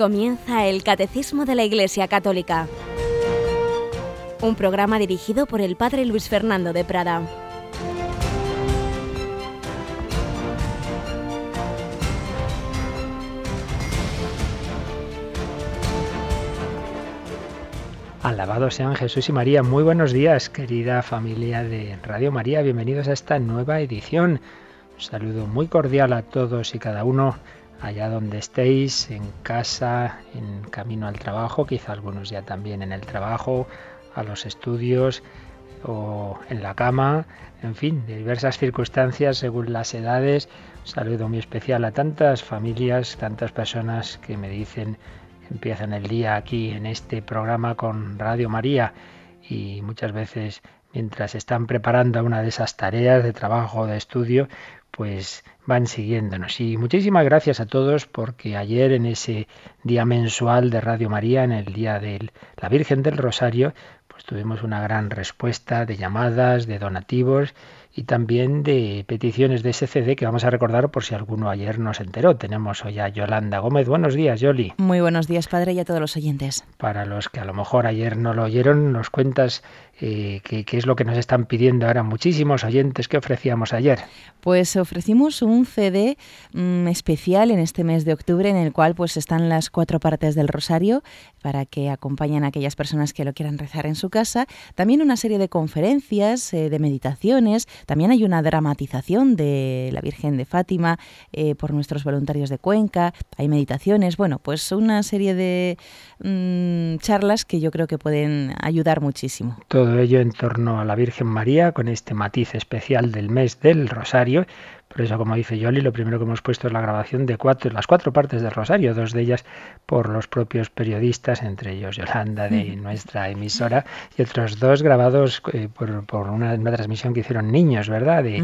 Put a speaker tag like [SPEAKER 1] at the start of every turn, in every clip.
[SPEAKER 1] Comienza el Catecismo de la Iglesia Católica, un programa dirigido por el Padre Luis Fernando de Prada.
[SPEAKER 2] Alabados sean Jesús y María. Muy buenos días, querida familia de Radio María. Bienvenidos a esta nueva edición. Un saludo muy cordial a todos y cada uno allá donde estéis, en casa, en camino al trabajo, quizá algunos ya también en el trabajo, a los estudios o en la cama, en fin, de diversas circunstancias según las edades. Un saludo muy especial a tantas familias, tantas personas que me dicen empiezan el día aquí en este programa con Radio María y muchas veces mientras están preparando una de esas tareas de trabajo o de estudio, pues van siguiéndonos. Y muchísimas gracias a todos porque ayer en ese día mensual de Radio María, en el día de la Virgen del Rosario, pues tuvimos una gran respuesta de llamadas, de donativos y también de peticiones de ese CD que vamos a recordar por si alguno ayer no se enteró. Tenemos hoy a Yolanda Gómez. Buenos días, Yoli.
[SPEAKER 3] Muy buenos días, padre, y a todos los oyentes.
[SPEAKER 2] Para los que a lo mejor ayer no lo oyeron, nos cuentas eh, qué, es lo que nos están pidiendo ahora muchísimos oyentes que ofrecíamos ayer.
[SPEAKER 3] Pues ofrecimos un CD mm, especial en este mes de octubre en el cual pues están las cuatro partes del rosario para que acompañen a aquellas personas que lo quieran rezar en su casa. También una serie de conferencias, eh, de meditaciones. También hay una dramatización de la Virgen de Fátima eh, por nuestros voluntarios de Cuenca. Hay meditaciones. Bueno, pues una serie de mm, charlas que yo creo que pueden ayudar muchísimo.
[SPEAKER 2] Todo ello en torno a la Virgen María, con este matiz especial del mes del Rosario. Por eso, como dice Yoli, lo primero que hemos puesto es la grabación de cuatro, las cuatro partes del Rosario, dos de ellas por los propios periodistas, entre ellos Yolanda de nuestra emisora, y otros dos grabados eh, por, una, transmisión que hicieron niños, ¿verdad? De,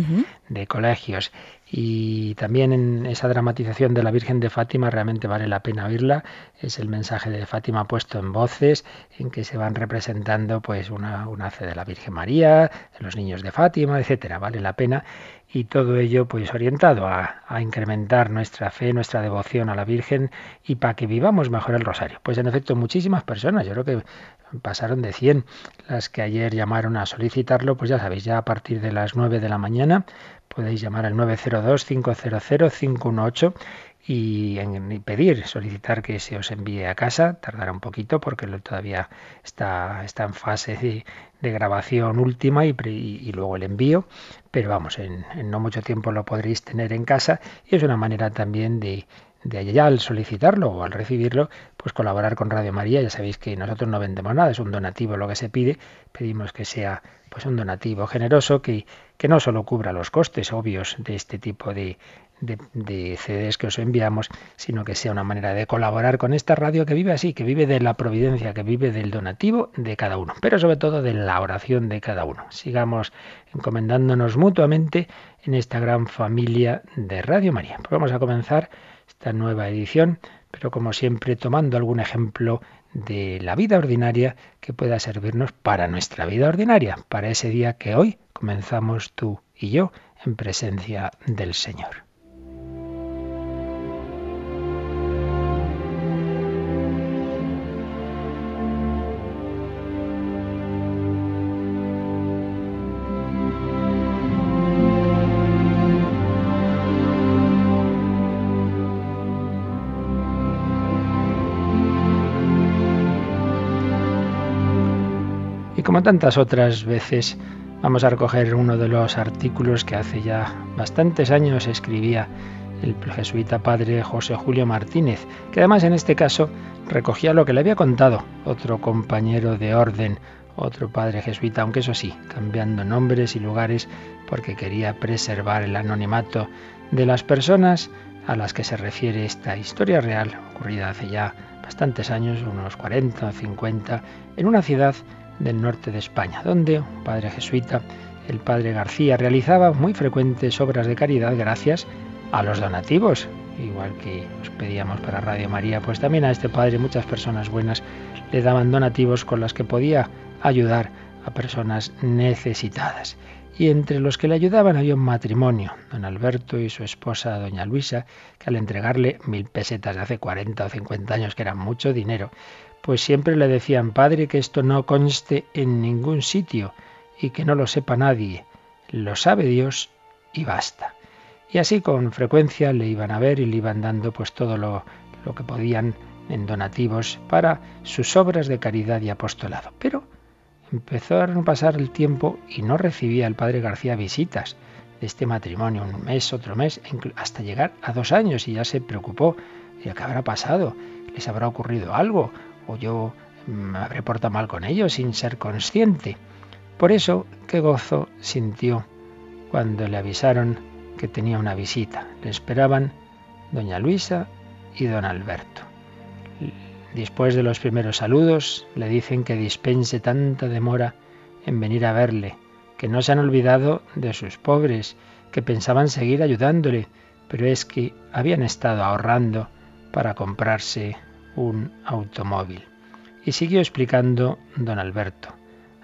[SPEAKER 2] de colegios. Y también en esa dramatización de la Virgen de Fátima realmente vale la pena oírla. Es el mensaje de Fátima puesto en voces, en que se van representando pues una, una fe de la Virgen María, de los niños de Fátima, etcétera. Vale la pena y todo ello pues orientado a, incrementar nuestra fe, nuestra devoción a la Virgen y para que vivamos mejor el rosario. Pues en efecto muchísimas personas, yo creo que pasaron de 100 las que ayer llamaron a solicitarlo, pues ya sabéis, ya a partir de las 9 de la mañana podéis llamar al 902-500-518 y, en, pedir, solicitar que se os envíe a casa. Tardará un poquito porque todavía está, está en fase de, grabación última y, y, luego el envío. Pero vamos, en, en no mucho tiempo lo podréis tener en casa y es una manera también de, de allá al solicitarlo o al recibirlo, pues colaborar con Radio María. Ya sabéis que nosotros no vendemos nada, es un donativo lo que se pide. Pedimos que sea pues un donativo generoso que, que no solo cubra los costes obvios de este tipo de, de, CDs que os enviamos, sino que sea una manera de colaborar con esta radio que vive así, que vive de la providencia, que vive del donativo de cada uno, pero sobre todo de la oración de cada uno. Sigamos encomendándonos mutuamente en esta gran familia de Radio María. Pues vamos a comenzar esta nueva edición, pero como siempre tomando algún ejemplo de la vida ordinaria que pueda servirnos para nuestra vida ordinaria, para ese día que hoy comenzamos tú y yo en presencia del Señor. Como tantas otras veces, vamos a recoger uno de los artículos que hace ya bastantes años escribía el jesuita padre José Julio Martínez, que además en este caso recogía lo que le había contado otro compañero de orden, otro padre jesuita, aunque eso sí, cambiando nombres y lugares porque quería preservar el anonimato de las personas a las que se refiere esta historia real, ocurrida hace ya bastantes años, unos 40 o 50, en una ciudad del norte de España, donde un padre jesuita, el padre García, realizaba muy frecuentes obras de caridad gracias a los donativos, igual que os pedíamos para Radio María, pues también a este padre muchas personas buenas le daban donativos con las que podía ayudar a personas necesitadas. y entre los que le ayudaban había un matrimonio, don Alberto y su esposa, doña Luisa, que al entregarle mil pesetas de hace 40 o 50 años, que era mucho dinero, pues siempre le decían, padre, que esto no conste en ningún sitio y que no lo sepa nadie, lo sabe Dios y basta. Y así con frecuencia le iban a ver y le iban dando pues todo lo, lo que podían en donativos para sus obras de caridad y apostolado. Pero Empezó a pasar el tiempo y no recibía el padre García visitas de este matrimonio, un mes, otro mes, hasta llegar a dos años y ya se preocupó. ¿Y qué habrá pasado? ¿Les habrá ocurrido algo? ¿O yo me habré portado mal con ellos sin ser consciente? Por eso, qué gozo sintió cuando le avisaron que tenía una visita. Le esperaban doña Luisa y don Alberto. Después de los primeros saludos, le dicen que dispense tanta demora en venir a verle, que no se han olvidado de sus pobres, que pensaban seguir ayudándole, pero es que habían estado ahorrando para comprarse un automóvil. Y siguió explicando don Alberto.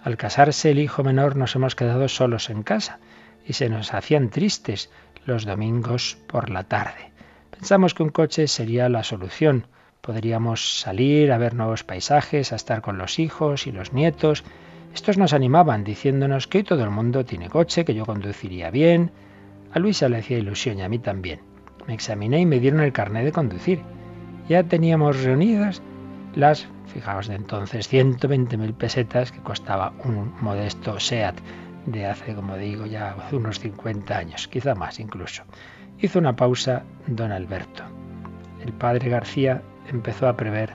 [SPEAKER 2] Al casarse el hijo menor nos hemos quedado solos en casa y se nos hacían tristes los domingos por la tarde. Pensamos que un coche sería la solución, Podríamos salir a ver nuevos paisajes, a estar con los hijos y los nietos. Estos nos animaban diciéndonos que hoy todo el mundo tiene coche, que yo conduciría bien. A Luisa le hacía ilusión y a mí también. Me examiné y me dieron el carnet de conducir. Ya teníamos reunidas las, fijaos de entonces, 120.000 pesetas que costaba un modesto SEAT de hace, como digo, ya unos 50 años, quizá más incluso. Hizo una pausa don Alberto. El padre García empezó a prever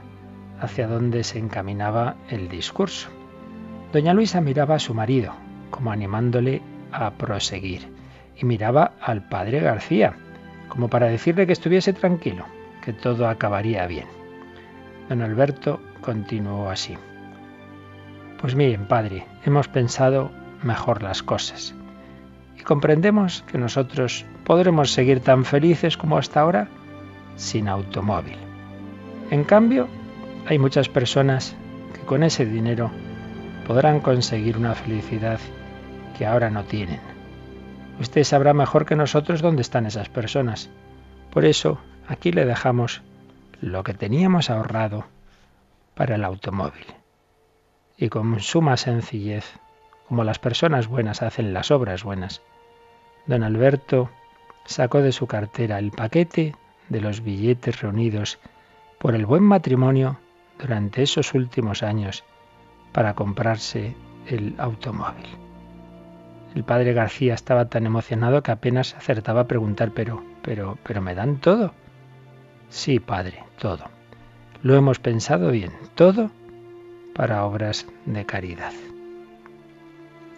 [SPEAKER 2] hacia dónde se encaminaba el discurso. Doña Luisa miraba a su marido, como animándole a proseguir, y miraba al padre García, como para decirle que estuviese tranquilo, que todo acabaría bien. Don Alberto continuó así. Pues miren, padre, hemos pensado mejor las cosas y comprendemos que nosotros podremos seguir tan felices como hasta ahora sin automóvil. En cambio, hay muchas personas que con ese dinero podrán conseguir una felicidad que ahora no tienen. Usted sabrá mejor que nosotros dónde están esas personas. Por eso, aquí le dejamos lo que teníamos ahorrado para el automóvil. Y con suma sencillez, como las personas buenas hacen las obras buenas, don Alberto sacó de su cartera el paquete de los billetes reunidos por el buen matrimonio durante esos últimos años para comprarse el automóvil. El padre García estaba tan emocionado que apenas acertaba a preguntar, pero, pero, pero ¿me dan todo? Sí, padre, todo. Lo hemos pensado bien, todo para obras de caridad.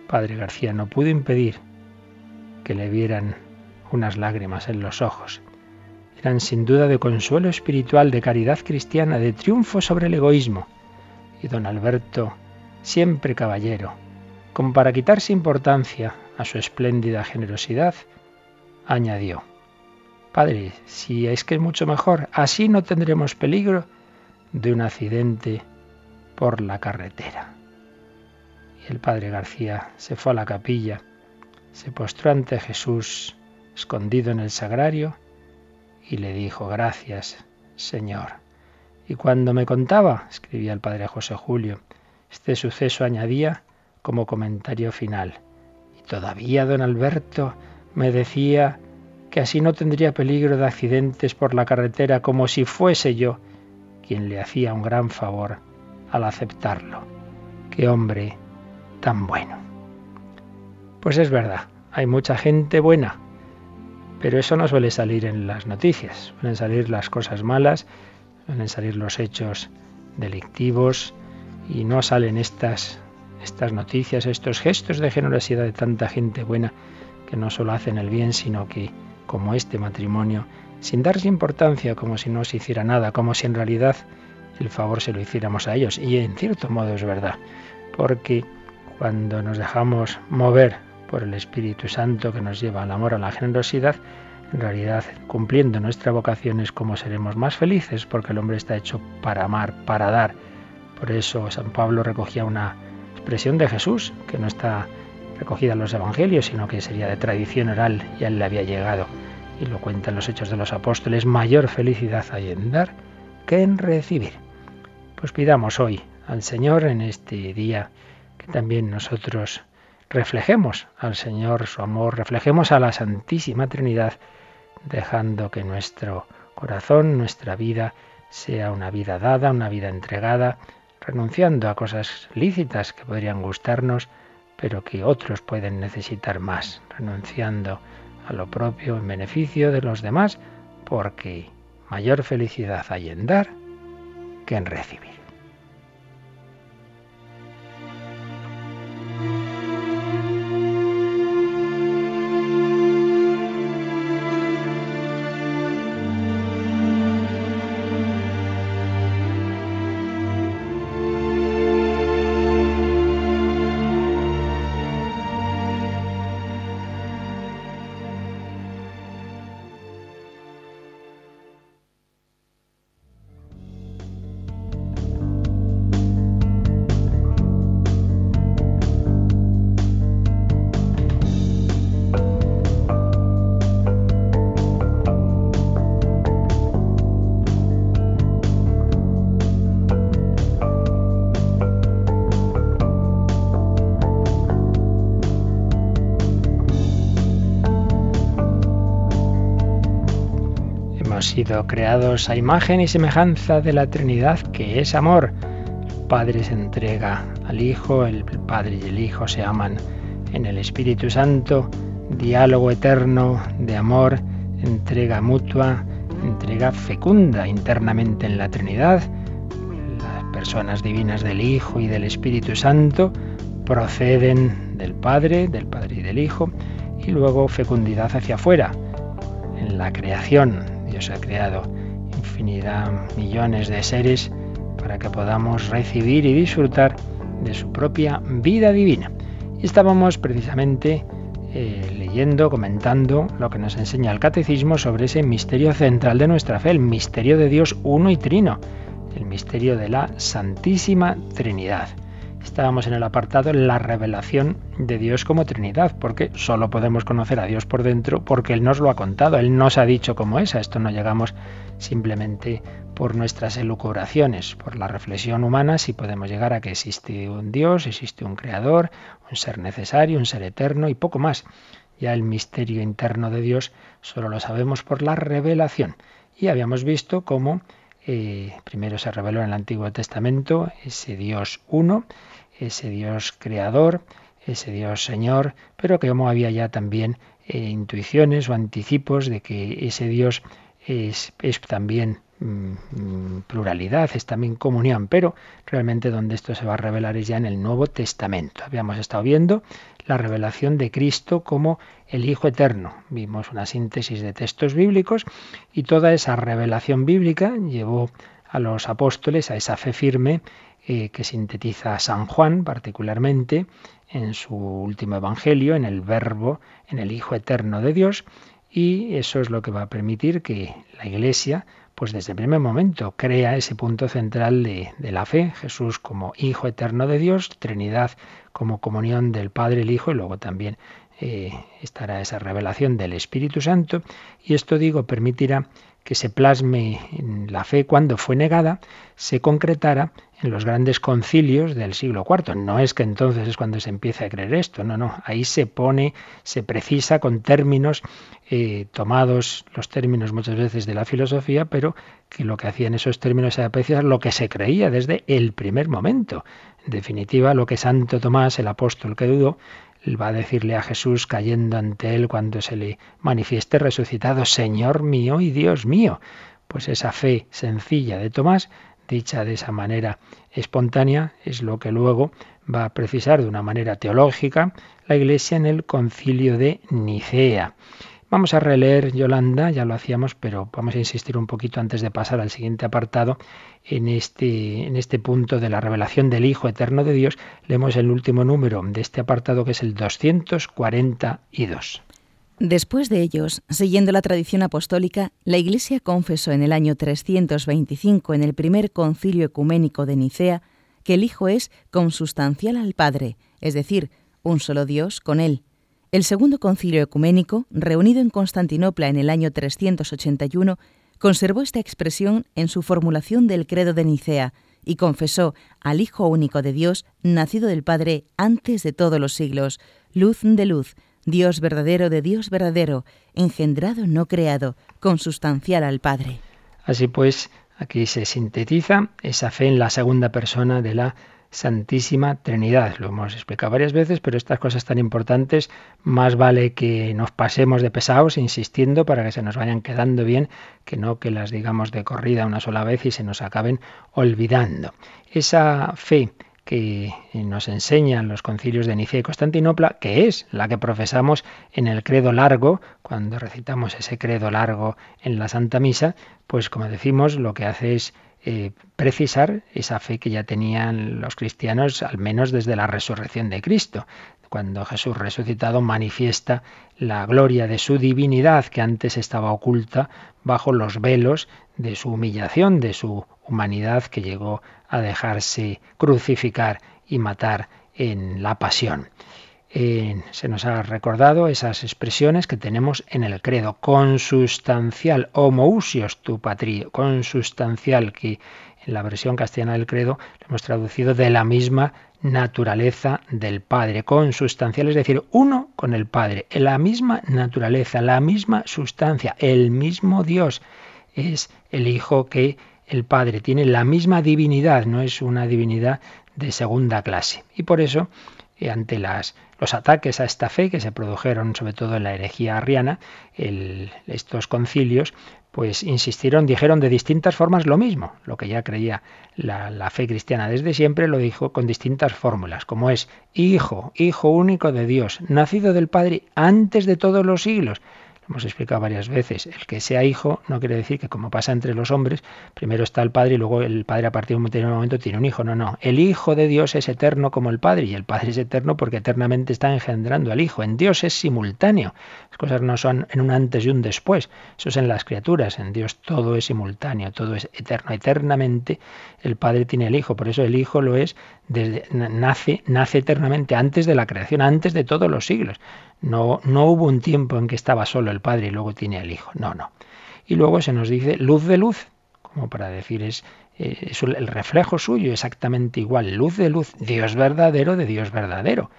[SPEAKER 2] Padre García no pudo impedir que le vieran unas lágrimas en los ojos eran sin duda de consuelo espiritual, de caridad cristiana, de triunfo sobre el egoísmo. Y don Alberto, siempre caballero, como para quitarse importancia a su espléndida generosidad, añadió, Padre, si es que es mucho mejor, así no tendremos peligro de un accidente por la carretera. Y el padre García se fue a la capilla, se postró ante Jesús escondido en el sagrario y le dijo, gracias, Señor. Y cuando me contaba, escribía el padre José Julio, este suceso añadía como comentario final. Y todavía don Alberto me decía que así no tendría peligro de accidentes por la carretera como si fuese yo quien le hacía un gran favor al aceptarlo. Qué hombre tan bueno. Pues es verdad, hay mucha gente buena, pero eso no suele salir en las noticias. Suelen salir las cosas malas, suelen salir los hechos delictivos y no salen estas, estas noticias, estos gestos de generosidad de tanta gente buena que no solo hacen el bien, sino que, como este matrimonio, sin darse importancia, como si no se hiciera nada, como si en realidad el favor se lo hiciéramos a ellos. Y en cierto modo es verdad, porque cuando nos dejamos mover por el Espíritu Santo que nos lleva al amor, a la generosidad, en realidad cumpliendo nuestra vocación es como seremos más felices, porque el hombre está hecho para amar, para dar. Por eso San Pablo recogía una expresión de Jesús, que no está recogida en los evangelios, sino que sería de tradición oral y a él le había llegado. Y lo cuentan los hechos de los apóstoles, mayor felicidad hay en dar que en recibir. Pues pidamos hoy al Señor en este día que también nosotros reflejemos al Señor su amor, reflejemos a la Santísima Trinidad, dejando que nuestro corazón, nuestra vida, sea una vida dada, una vida entregada, renunciando a cosas lícitas que podrían gustarnos, pero que otros pueden necesitar más, renunciando a lo propio en beneficio de los demás, porque mayor felicidad hay en dar que en recibir. Sido creados a imagen y semejanza de la Trinidad, que es amor. El Padre se entrega al Hijo, el Padre y el Hijo se aman en el Espíritu Santo, diálogo eterno de amor, entrega mutua, entrega fecunda internamente en la Trinidad. Las personas divinas del Hijo y del Espíritu Santo proceden del Padre, del Padre y del Hijo, y luego fecundidad hacia afuera, en la creación, Dios ha creado infinidad, millones de seres para que podamos recibir y disfrutar de su propia vida divina. Y estábamos precisamente eh, leyendo, comentando lo que nos enseña el catecismo sobre ese misterio central de nuestra fe, el misterio de Dios uno y trino, el misterio de la Santísima Trinidad. Estábamos en el apartado la revelación de Dios como Trinidad, porque solo podemos conocer a Dios por dentro porque Él nos lo ha contado, Él nos ha dicho cómo es, a esto no llegamos simplemente por nuestras elucubraciones, por la reflexión humana, si podemos llegar a que existe un Dios, existe un Creador, un ser necesario, un ser eterno y poco más. Ya el misterio interno de Dios solo lo sabemos por la revelación. Y habíamos visto cómo eh, primero se reveló en el Antiguo Testamento ese Dios uno, ese Dios creador, ese Dios Señor, pero que como había ya también eh, intuiciones o anticipos de que ese Dios es, también mm, pluralidad, es también comunión, pero realmente donde esto se va a revelar es ya en el Nuevo Testamento. Habíamos estado viendo la revelación de Cristo como el Hijo Eterno. Vimos una síntesis de textos bíblicos y toda esa revelación bíblica llevó a los apóstoles a esa fe firme eh, que sintetiza San Juan particularmente en su último Evangelio, en el Verbo, en el Hijo Eterno de Dios, y eso es lo que va a permitir que la Iglesia, pues desde el primer momento, crea ese punto central de, de la fe, Jesús como Hijo Eterno de Dios, Trinidad como comunión del Padre, el Hijo, y luego también eh, estará esa revelación del Espíritu Santo, y esto digo permitirá que se plasme en la fe cuando fue negada, se concretara en los grandes concilios del siglo IV. No es que entonces es cuando se empieza a creer esto, no, no, ahí se pone, se precisa con términos eh, tomados, los términos muchas veces de la filosofía, pero que lo que hacían esos términos era precisar lo que se creía desde el primer momento. En definitiva, lo que Santo Tomás, el apóstol que dudó, va a decirle a Jesús cayendo ante él cuando se le manifieste resucitado, Señor mío y Dios mío. Pues esa fe sencilla de Tomás, dicha de esa manera espontánea, es lo que luego va a precisar de una manera teológica la Iglesia en el concilio de Nicea. Vamos a releer, Yolanda, ya lo hacíamos, pero vamos a insistir un poquito antes de pasar al siguiente apartado. En este, en este punto de la revelación del Hijo Eterno de Dios, leemos el último número de este apartado, que es el 242.
[SPEAKER 3] Después de ellos, siguiendo la tradición apostólica, la Iglesia confesó en el año 325, en el primer concilio ecuménico de Nicea, que el Hijo es consustancial al Padre, es decir, un solo Dios con Él. El Segundo Concilio Ecuménico, reunido en Constantinopla en el año 381, conservó esta expresión en su formulación del Credo de Nicea y confesó al Hijo único de Dios, nacido del Padre antes de todos los siglos, luz de luz, Dios verdadero de Dios verdadero, engendrado no creado, consustancial al Padre.
[SPEAKER 2] Así pues, aquí se sintetiza esa fe en la segunda persona de la Santísima Trinidad. Lo hemos explicado varias veces, pero estas cosas tan importantes más vale que nos pasemos de pesados insistiendo para que se nos vayan quedando bien, que no que las digamos de corrida una sola vez y se nos acaben olvidando. Esa fe que nos enseñan los concilios de Nicea y Constantinopla, que es la que profesamos en el credo largo, cuando recitamos ese credo largo en la Santa Misa, pues como decimos, lo que hace es eh, precisar esa fe que ya tenían los cristianos, al menos desde la resurrección de Cristo. Cuando Jesús resucitado manifiesta la gloria de su divinidad que antes estaba oculta bajo los velos de su humillación, de su humanidad que llegó a dejarse crucificar y matar en la pasión se nos ha recordado esas expresiones que tenemos en el credo. Consustancial, homousios tu patrio, consustancial, que en la versión castellana del credo lo hemos traducido de la misma naturaleza del Padre. Consustancial, es decir, uno con el Padre, la misma naturaleza, la misma sustancia, el mismo Dios. Es el Hijo que el Padre tiene la misma divinidad, no es una divinidad de segunda clase. Y por eso, ante las los ataques a esta fe que se produjeron sobre todo en la herejía arriana, estos concilios, pues insistieron, dijeron de distintas formas lo mismo. Lo que ya creía la, la, fe cristiana desde siempre lo dijo con distintas fórmulas, como es Hijo, Hijo único de Dios, nacido del Padre antes de todos los siglos hemos explicado varias veces, el que sea hijo no quiere decir que como pasa entre los hombres, primero está el padre y luego el padre a partir de un momento tiene un hijo. No, no. El hijo de Dios es eterno como el padre y el padre es eterno porque eternamente está engendrando al hijo. En Dios es simultáneo. Las cosas no son en un antes y un después. Eso es en las criaturas. En Dios todo es simultáneo, todo es eterno. Eternamente el padre tiene el hijo. Por eso el hijo lo es desde, nace, nace eternamente antes de la creación, antes de todos los siglos. No, no hubo un tiempo en que estaba solo el Padre y luego tiene el Hijo. No, no. Y luego se nos dice luz de luz, como para decir es, eh, es el reflejo suyo exactamente igual, luz de luz, Dios verdadero de Dios verdadero.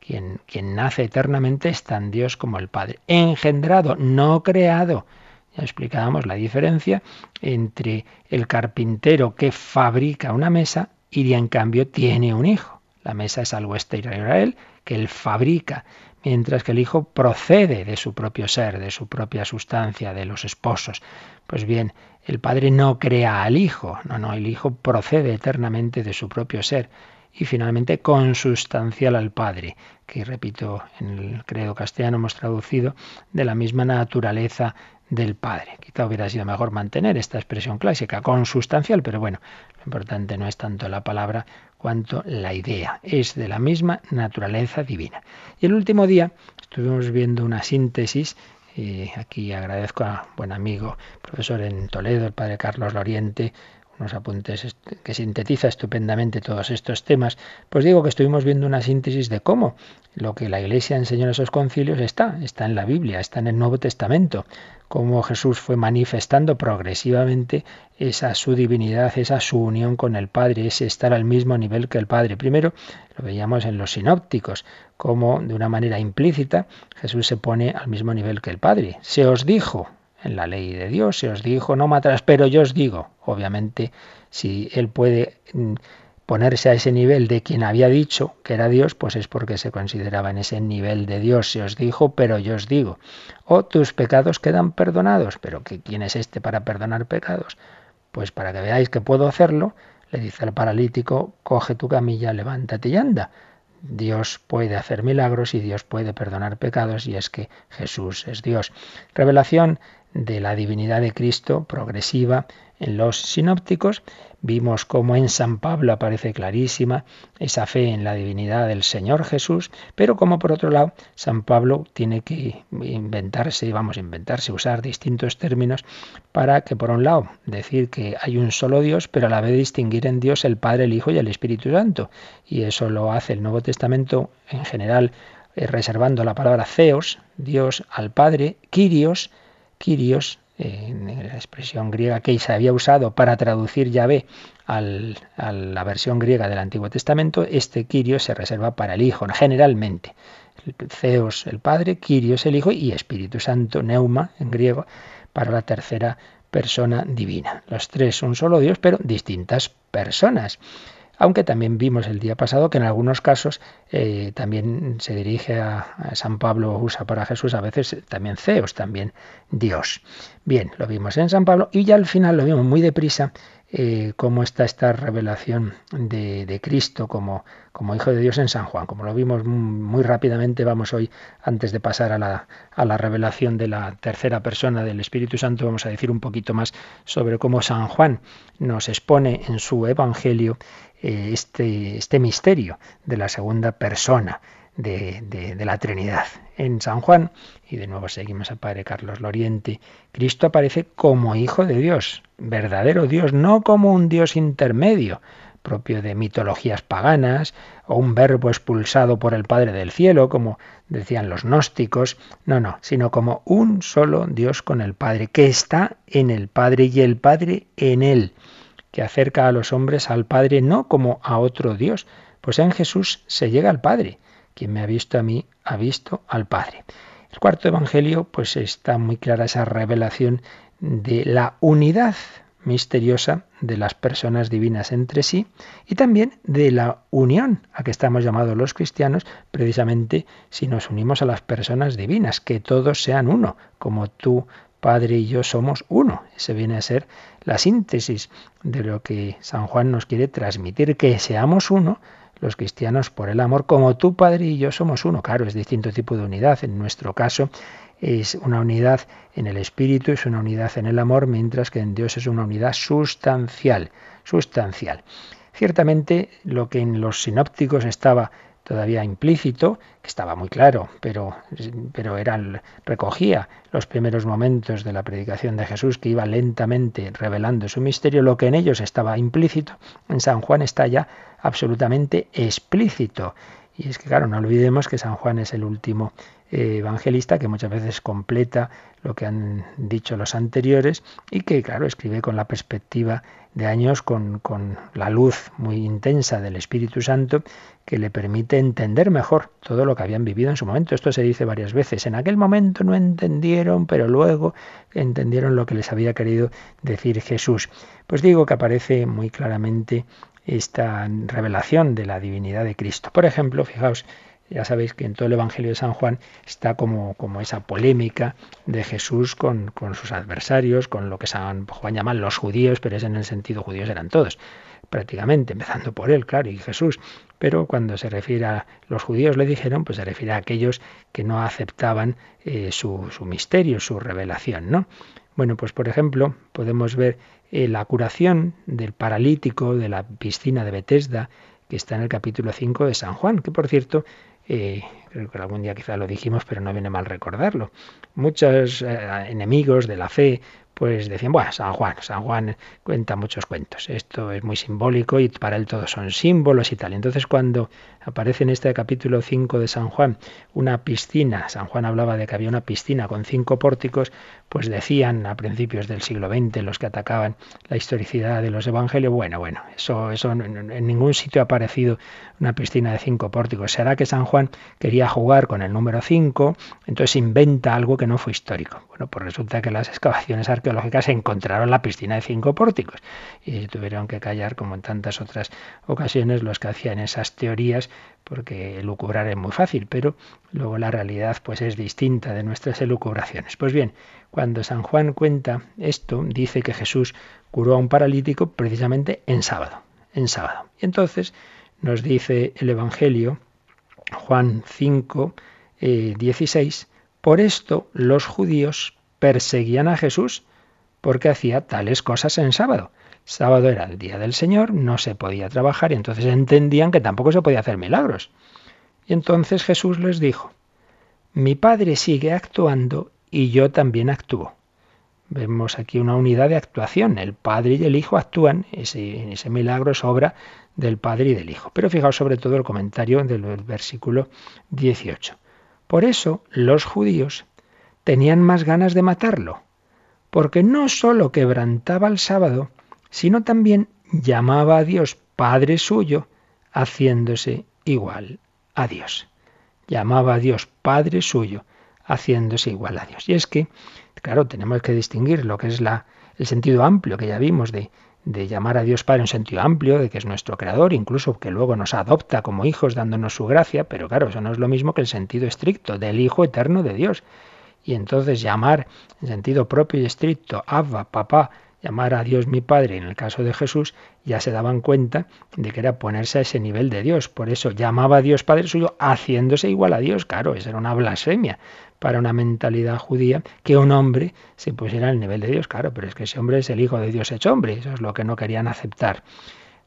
[SPEAKER 2] Quien, quien nace eternamente es tan Dios como el Padre. Engendrado, no creado. Ya explicábamos la diferencia entre el carpintero que fabrica una mesa y en cambio tiene un hijo. La mesa es algo exterior a él, que él fabrica mientras que el Hijo procede de su propio ser, de su propia sustancia, de los esposos. Pues bien, el Padre no crea al Hijo, no, no, el Hijo procede eternamente de su propio ser y finalmente consustancial al Padre, que repito, en el credo castellano hemos traducido de la misma naturaleza del Padre. Quizá hubiera sido mejor mantener esta expresión clásica, consustancial, pero bueno, lo importante no es tanto la palabra cuanto la idea. Es de la misma naturaleza divina. Y el último día estuvimos viendo una síntesis y aquí agradezco a buen amigo, profesor en Toledo, el padre Carlos Loriente, unos apuntes que sintetiza estupendamente todos estos temas, pues digo que estuvimos viendo una síntesis de cómo lo que la Iglesia enseñó en esos concilios está, está en la Biblia, está en el Nuevo Testamento, cómo Jesús fue manifestando progresivamente esa su divinidad, esa su unión con el Padre, ese estar al mismo nivel que el Padre. Primero lo veíamos en los sinópticos, cómo de una manera implícita Jesús se pone al mismo nivel que el Padre. Se os dijo, en la ley de Dios, se os dijo, no matarás, pero yo os digo, obviamente, si Él puede mm, ponerse a ese nivel de quien había dicho que era Dios, pues es porque se consideraba en ese nivel de Dios. Se os dijo, pero yo os digo. O tus pecados quedan perdonados. Pero ¿quién es este para perdonar pecados? Pues para que veáis que puedo hacerlo, le dice al paralítico, coge tu camilla, levántate y anda. Dios puede hacer milagros y Dios puede perdonar pecados y es que Jesús es Dios. Revelación de la divinidad de Cristo progresiva en los sinópticos, Vimos cómo en San Pablo aparece clarísima esa fe en la divinidad del Señor Jesús, pero como por otro lado San Pablo tiene que inventarse, vamos a inventarse, usar distintos términos para que por un lado decir que hay un solo Dios, pero a la vez distinguir en Dios el Padre, el Hijo y el Espíritu Santo. Y eso lo hace el Nuevo Testamento en general eh, reservando la palabra Theos, Dios al Padre, Kyrios, Kyrios en la expresión griega que se había usado para traducir Yahvé a la versión griega del Antiguo Testamento, este Kyrios se reserva para el Hijo, generalmente. Zeus el Padre, Kyrios el Hijo y Espíritu Santo, Neuma en griego, para la tercera persona divina. Los tres un solo Dios, pero distintas personas aunque también vimos el día pasado que en algunos casos eh, también se dirige a, San Pablo, usa para Jesús a veces también Zeus, también Dios. Bien, lo vimos en San Pablo y ya al final lo vimos muy deprisa eh, cómo está esta revelación de, Cristo como, como, Hijo de Dios en San Juan. Como lo vimos muy rápidamente, vamos hoy, antes de pasar a la, a la revelación de la tercera persona del Espíritu Santo, vamos a decir un poquito más sobre cómo San Juan nos expone en su Evangelio eh, este, este misterio de la segunda persona de, de, la Trinidad. En San Juan, y de nuevo seguimos a Padre Carlos Loriente, Cristo aparece como Hijo de Dios, verdadero Dios, no como un Dios intermedio, propio de mitologías paganas, o un verbo expulsado por el Padre del cielo, como decían los gnósticos, no, no, sino como un solo Dios con el Padre, que está en el Padre y el Padre en él que acerca a los hombres al Padre no como a otro Dios, pues en Jesús se llega al Padre. Quien me ha visto a mí, ha visto al Padre. El cuarto Evangelio, pues está muy clara esa revelación de la unidad misteriosa de las personas divinas entre sí y también de la unión a que estamos llamados los cristianos, precisamente si nos unimos a las personas divinas, que todos sean uno, como tú, Padre y yo somos uno. Ese viene a ser la síntesis de lo que San Juan nos quiere transmitir, que seamos uno, los cristianos por el amor, como tú, Padre, y yo somos uno. Claro, es distinto tipo de unidad. En nuestro caso es una unidad en el espíritu, es una unidad en el amor, mientras que en Dios es una unidad sustancial, sustancial. Ciertamente lo que en los sinópticos estaba todavía implícito, que estaba muy claro, pero, pero recogía los primeros momentos de la predicación de Jesús que iba lentamente revelando su misterio, lo que en ellos estaba implícito, en San Juan está ya absolutamente explícito. Y es que, claro, no olvidemos que San Juan es el último eh, evangelista que muchas veces completa lo que han dicho los anteriores y que, claro, escribe con la perspectiva de años, con, con la luz muy intensa del Espíritu Santo que le permite entender mejor todo lo que habían vivido en su momento. Esto se dice varias veces. En aquel momento no entendieron, pero luego entendieron lo que les había querido decir Jesús. Pues digo que aparece muy claramente esta revelación de la divinidad de Cristo. Por ejemplo, fijaos, ya sabéis que en todo el Evangelio de San Juan está como, como esa polémica de Jesús con, con, sus adversarios, con lo que San Juan llama los judíos, pero es en el sentido judíos eran todos, prácticamente, empezando por él, claro, y Jesús. Pero cuando se refiere a los judíos le dijeron, pues se refiere a aquellos que no aceptaban eh, su, su, misterio, su revelación, ¿no? Bueno, pues por ejemplo, podemos ver eh, la curación del paralítico de la piscina de Betesda, que está en el capítulo 5 de San Juan, que por cierto eh, creo que algún día quizá lo dijimos, pero no viene mal recordarlo. Muchos eh, enemigos de la fe pues decían, bueno, San Juan, San Juan cuenta muchos cuentos, esto es muy simbólico y para él todos son símbolos y tal. Entonces cuando aparece en este capítulo 5 de San Juan una piscina, San Juan hablaba de que había una piscina con cinco pórticos, pues decían a principios del siglo XX los que atacaban la historicidad de los evangelios, bueno, bueno, eso, eso en ningún sitio ha aparecido una piscina de cinco pórticos. ¿Será que San Juan quería jugar con el número 5, entonces inventa algo que no fue histórico? Bueno, pues resulta que las excavaciones encontraron la piscina de cinco pórticos y tuvieron que callar, como en tantas otras ocasiones, los que hacían esas teorías, porque elucubrar es muy fácil, pero luego la realidad pues es distinta de nuestras elucubraciones. Pues bien, cuando San Juan cuenta esto, dice que Jesús curó a un paralítico precisamente en sábado, en sábado. Y entonces nos dice el Evangelio, Juan 5, 16, eh, por esto los judíos perseguían a Jesús porque hacía tales cosas en sábado. Sábado era el día del Señor, no se podía trabajar y entonces entendían que tampoco se podía hacer milagros. Y entonces Jesús les dijo, mi Padre sigue actuando y yo también actúo. Vemos aquí una unidad de actuación. El Padre y el Hijo actúan. Ese, ese milagro es obra del Padre y del Hijo. Pero fijaos sobre todo el comentario del versículo 18. Por eso los judíos tenían más ganas de matarlo, porque no sólo quebrantaba el sábado, sino también llamaba a Dios Padre suyo, haciéndose igual a Dios. Llamaba a Dios Padre suyo, haciéndose igual a Dios. Y es que, claro, tenemos que distinguir lo que es la, el sentido amplio que ya vimos de, de llamar a Dios Padre en sentido amplio, de que es nuestro creador, incluso que luego nos adopta como hijos dándonos su gracia, pero claro, eso no es lo mismo que el sentido estricto del Hijo eterno de Dios. Y entonces llamar en sentido propio y estricto, Abba, papá, llamar a Dios mi Padre, en el caso de Jesús, ya se daban cuenta de que era ponerse a ese nivel de Dios. Por eso llamaba a Dios Padre suyo haciéndose igual a Dios. Claro, esa era una blasfemia para una mentalidad judía que un hombre se pusiera al nivel de Dios. Claro, pero es que ese hombre es el Hijo de Dios hecho hombre. Eso es lo que no querían aceptar.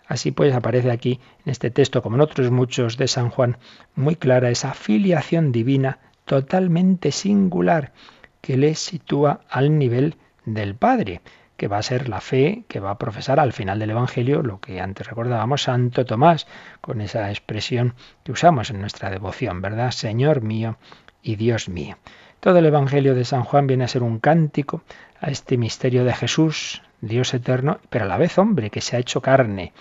[SPEAKER 2] Así pues aparece aquí en este texto, como en otros muchos de San Juan, muy clara esa filiación divina totalmente singular que le sitúa al nivel del Padre que va a ser la fe que va a profesar al final del Evangelio, lo que antes recordábamos, Santo Tomás, con esa expresión que usamos en nuestra devoción, ¿verdad? Señor mío y Dios mío. Todo el Evangelio de San Juan viene a ser un cántico a este misterio de Jesús, Dios eterno, pero a la vez hombre, que se ha hecho carne.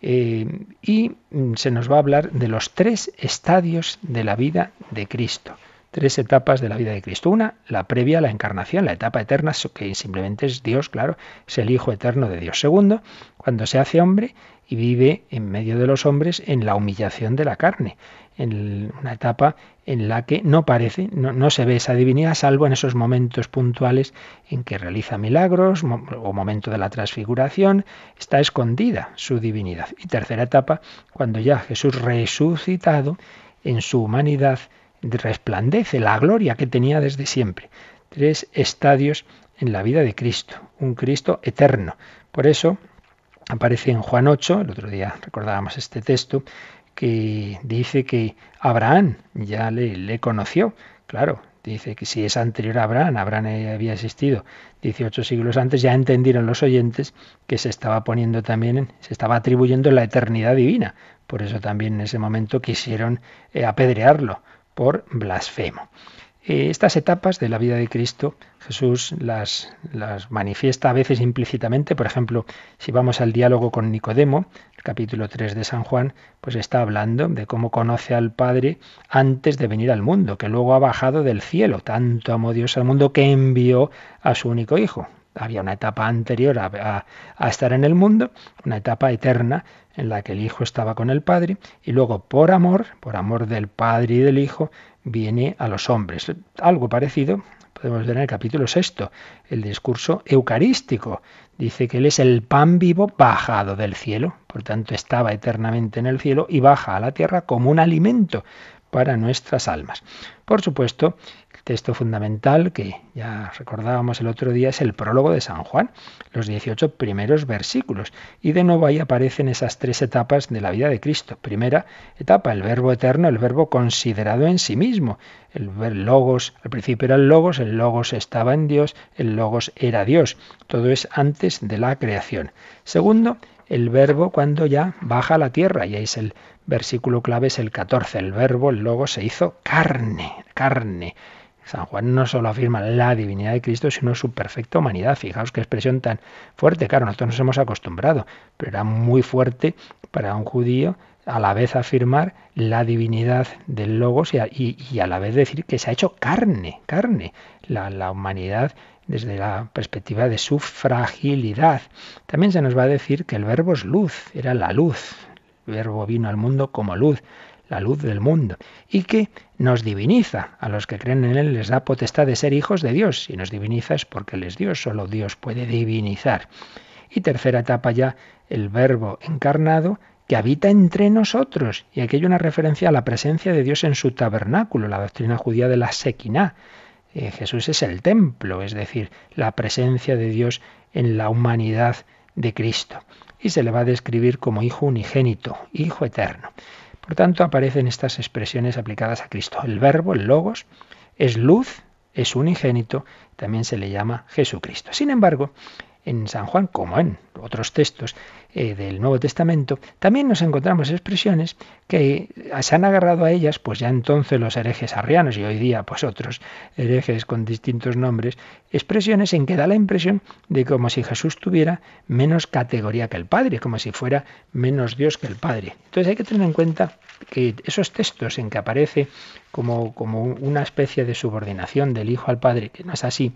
[SPEAKER 2] Eh, y se nos va a hablar de los tres estadios de la vida de Cristo tres etapas de la vida de Cristo. Una, la previa a la encarnación, la etapa eterna, que simplemente es Dios, claro, es el Hijo eterno de Dios. Segundo, cuando se hace hombre y vive en medio de los hombres en la humillación de la carne, en una etapa en la que no parece, no, se ve esa divinidad, salvo en esos momentos puntuales en que realiza milagros o momento de la transfiguración, está escondida su divinidad. Y tercera etapa, cuando ya Jesús resucitado en su humanidad, resplandece la gloria que tenía desde siempre. Tres estadios en la vida de Cristo, un Cristo eterno. Por eso aparece en Juan 8, el otro día recordábamos este texto, que dice que Abraham ya le, conoció. Claro, dice que si es anterior a Abraham, Abraham había existido 18 siglos antes, ya entendieron los oyentes que se estaba poniendo también, se estaba atribuyendo la eternidad divina. Por eso también en ese momento quisieron eh, apedrearlo, por blasfemo. Eh, estas etapas de la vida de Cristo Jesús las, manifiesta a veces implícitamente. Por ejemplo, si vamos al diálogo con Nicodemo, el capítulo 3 de San Juan, pues está hablando de cómo conoce al Padre antes de venir al mundo, que luego ha bajado del cielo. Tanto amó Dios al mundo que envió a su único Hijo. Había una etapa anterior a, estar en el mundo, una etapa eterna en la que el Hijo estaba con el Padre, y luego por amor, por amor del Padre y del Hijo, viene a los hombres. Algo parecido podemos ver en el capítulo sexto, el discurso eucarístico. Dice que Él es el pan vivo bajado del cielo, por tanto estaba eternamente en el cielo y baja a la tierra como un alimento para nuestras almas. Por supuesto, texto fundamental que ya recordábamos el otro día es el prólogo de San Juan, los 18 primeros versículos. Y de nuevo ahí aparecen esas tres etapas de la vida de Cristo. Primera etapa, el verbo eterno, el verbo considerado en sí mismo. El logos, al principio era el logos, el logos estaba en Dios, el logos era Dios. Todo es antes de la creación. Segundo, el verbo cuando ya baja a la tierra, y ahí es el versículo clave, es el 14. El verbo, el logos, se hizo carne, carne. San Juan no solo afirma la divinidad de Cristo, sino su perfecta humanidad. Fijaos qué expresión tan fuerte. Claro, nosotros nos hemos acostumbrado, pero era muy fuerte para un judío a la vez afirmar la divinidad del Logos y a, la vez decir que se ha hecho carne, carne, la, la humanidad desde la perspectiva de su fragilidad. También se nos va a decir que el verbo es luz, era la luz. El verbo vino al mundo como luz la luz del mundo, y que nos diviniza. A los que creen en Él les da potestad de ser hijos de Dios. Si nos diviniza es porque Él es Dios, solo Dios puede divinizar. Y tercera etapa ya, el verbo encarnado que habita entre nosotros. Y aquí hay una referencia a la presencia de Dios en su tabernáculo, la doctrina judía de la Sequiná. Eh, Jesús es el templo, es decir, la presencia de Dios en la humanidad de Cristo. Y se le va a describir como Hijo unigénito, Hijo eterno. Por tanto, aparecen estas expresiones aplicadas a Cristo. El verbo, el logos, es luz, es unigénito, también se le llama Jesucristo. Sin embargo, en San Juan, como en otros textos eh, del Nuevo Testamento, también nos encontramos expresiones que se han agarrado a ellas, pues ya entonces los herejes arrianos y hoy día pues otros herejes con distintos nombres, expresiones en que da la impresión de como si Jesús tuviera menos categoría que el Padre, como si fuera menos Dios que el Padre. Entonces hay que tener en cuenta que esos textos en que aparece como, como una especie de subordinación del Hijo al Padre, que no es así,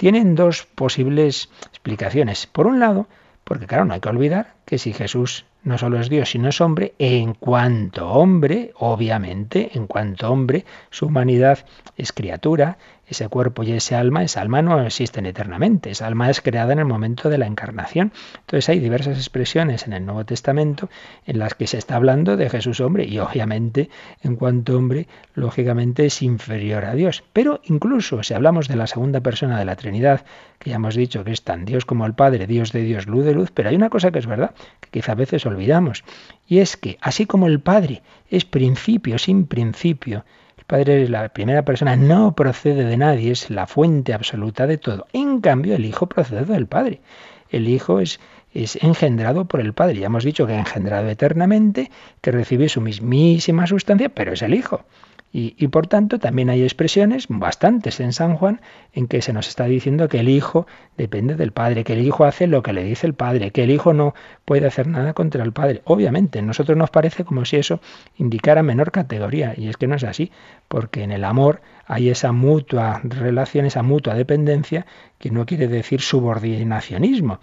[SPEAKER 2] tienen dos posibles explicaciones. Por un lado, porque claro, no hay que olvidar que si Jesús no solo es Dios, sino es hombre, en cuanto hombre, obviamente, en cuanto hombre, su humanidad es criatura, ese cuerpo y ese alma, esa alma no existen eternamente, esa alma es creada en el momento de la encarnación. Entonces hay diversas expresiones en el Nuevo Testamento en las que se está hablando de Jesús hombre y obviamente en cuanto hombre, lógicamente es inferior a Dios. Pero incluso si hablamos de la segunda persona de la Trinidad, que ya hemos dicho que es tan Dios como el Padre, Dios de Dios, luz de luz, pero hay una cosa que es verdad, que quizá a veces olvidamos, y es que así como el Padre es principio sin principio, Padre la primera persona, no procede de nadie, es la fuente absoluta de todo. En cambio, el Hijo procede del Padre. El Hijo es, es engendrado por el Padre. Ya hemos dicho que engendrado eternamente, que recibe su mismísima sustancia, pero es el Hijo. Y, por tanto también hay expresiones, bastantes en San Juan, en que se nos está diciendo que el Hijo depende del Padre, que el Hijo hace lo que le dice el Padre, que el Hijo no puede hacer nada contra el Padre. Obviamente, a nosotros nos parece como si eso indicara menor categoría, y es que no es así, porque en el amor hay esa mutua relación, esa mutua dependencia, que no quiere decir subordinacionismo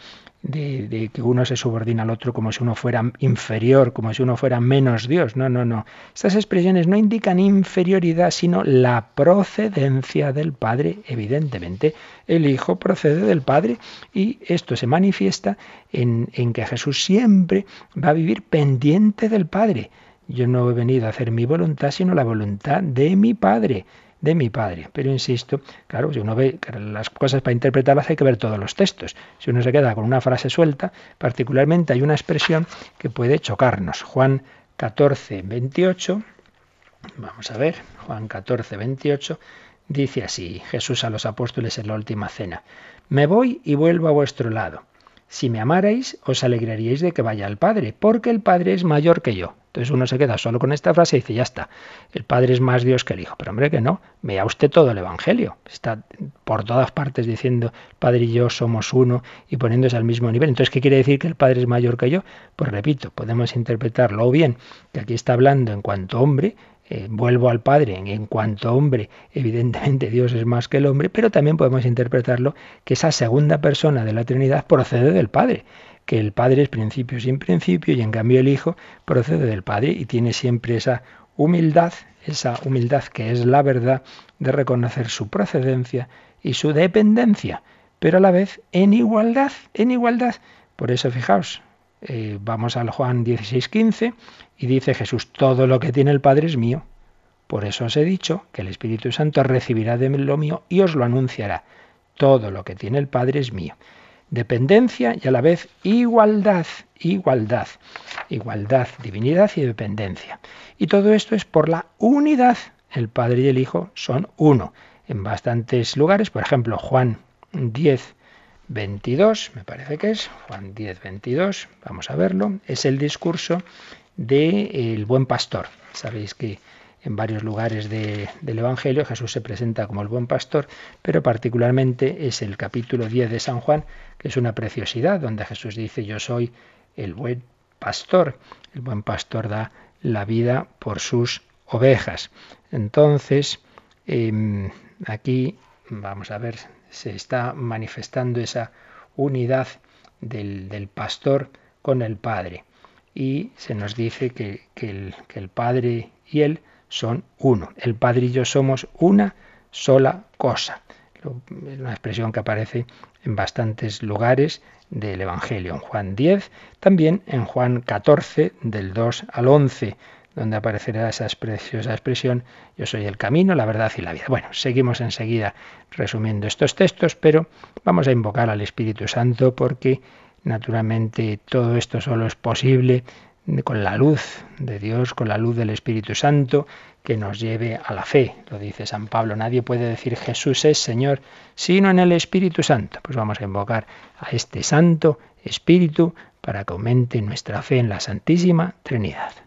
[SPEAKER 2] de, que uno se subordina al otro como si uno fuera inferior, como si uno fuera menos Dios. No, no, no. Estas expresiones no indican inferioridad, sino la procedencia del Padre, evidentemente. El Hijo procede del Padre y esto se manifiesta en, en que Jesús siempre va a vivir pendiente del Padre. Yo no he venido a hacer mi voluntad, sino la voluntad de mi Padre de mi Padre. Pero insisto, claro, si uno ve que las cosas para interpretarlas hay que ver todos los textos. Si uno se queda con una frase suelta, particularmente hay una expresión que puede chocarnos. Juan 14, 28, vamos a ver, Juan 14, 28, dice así, Jesús a los apóstoles en la última cena, me voy y vuelvo a vuestro lado. Si me amarais, os alegraríais de que vaya al Padre, porque el Padre es mayor que yo. Entonces uno se queda solo con esta frase y dice, ya está, el Padre es más Dios que el Hijo. Pero hombre que no, vea usted todo el Evangelio. Está por todas partes diciendo, Padre y yo somos uno y poniéndose al mismo nivel. Entonces, ¿qué quiere decir que el Padre es mayor que yo? Pues repito, podemos interpretarlo o bien que aquí está hablando en cuanto hombre, eh, vuelvo al Padre, en cuanto hombre, evidentemente Dios es más que el hombre, pero también podemos interpretarlo que esa segunda persona de la Trinidad procede del Padre que el Padre es principio sin principio y en cambio el Hijo procede del Padre y tiene siempre esa humildad, esa humildad que es la verdad de reconocer su procedencia y su dependencia, pero a la vez en igualdad, en igualdad. Por eso fijaos, eh, vamos al Juan 16:15 y dice Jesús, todo lo que tiene el Padre es mío. Por eso os he dicho que el Espíritu Santo recibirá de lo mío y os lo anunciará. Todo lo que tiene el Padre es mío dependencia y a la vez igualdad, igualdad, igualdad, divinidad y dependencia. Y todo esto es por la unidad. El Padre y el Hijo son uno. En bastantes lugares, por ejemplo, Juan 10, 22, me parece que es, Juan 10, 22, vamos a verlo, es el discurso del buen pastor. Sabéis que en varios lugares del Evangelio Jesús se presenta como el buen pastor, pero particularmente es el capítulo 10 de San Juan, que es una preciosidad, donde Jesús dice, yo soy el buen pastor. El buen pastor da la vida por sus ovejas. Entonces, em, aquí, vamos a ver, se está manifestando esa unidad del, pastor con el Padre. Y se nos dice que, el, que el Padre y él son uno. El Padre y yo somos una sola cosa. Es una expresión que aparece en bastantes lugares del Evangelio. En Juan 10, también en Juan 14, del 2 al 11, donde aparecerá esa preciosa expresión, yo soy el camino, la verdad y la vida. Bueno, seguimos enseguida resumiendo estos textos, pero vamos a invocar al Espíritu Santo porque
[SPEAKER 4] Naturalmente todo esto solo es posible con la luz de Dios, con la luz del Espíritu Santo, que nos lleve a la fe. Lo dice San Pablo, nadie puede decir Jesús es Señor, sino en el Espíritu Santo. Pues vamos a invocar a este Santo Espíritu para que aumente nuestra fe en la Santísima Trinidad.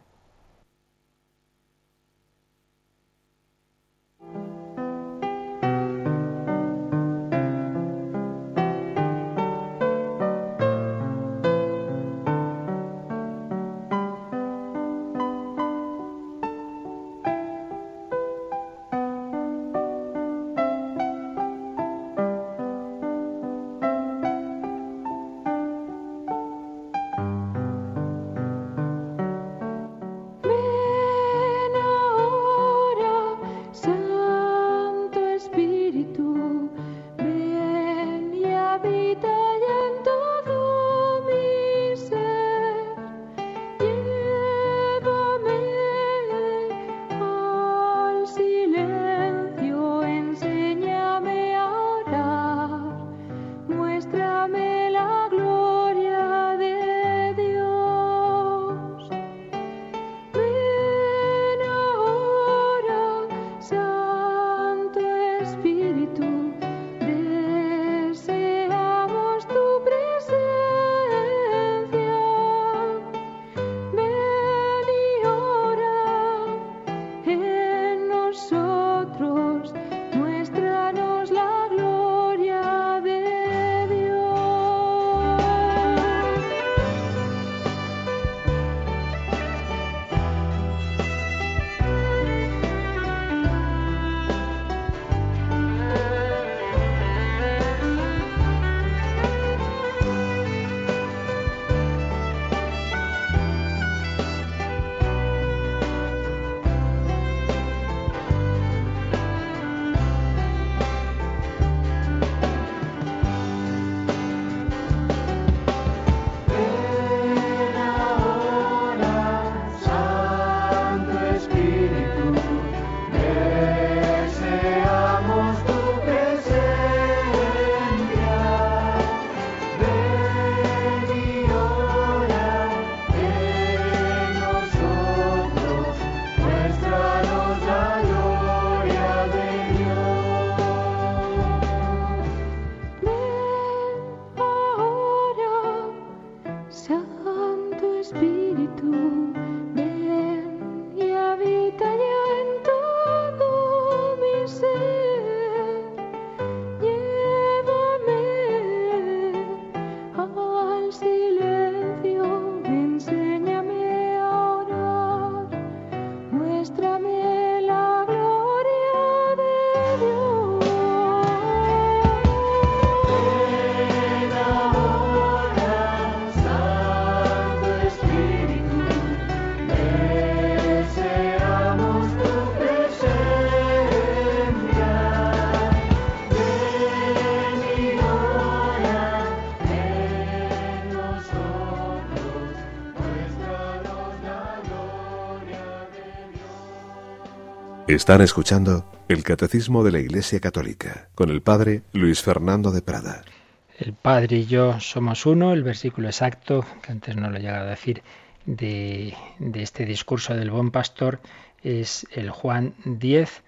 [SPEAKER 5] Están escuchando el Catecismo de la Iglesia Católica con el Padre Luis Fernando de Prada.
[SPEAKER 4] El Padre y yo somos uno, el versículo exacto, que antes no lo he llegado a decir, de, este discurso del buen pastor es el Juan 10,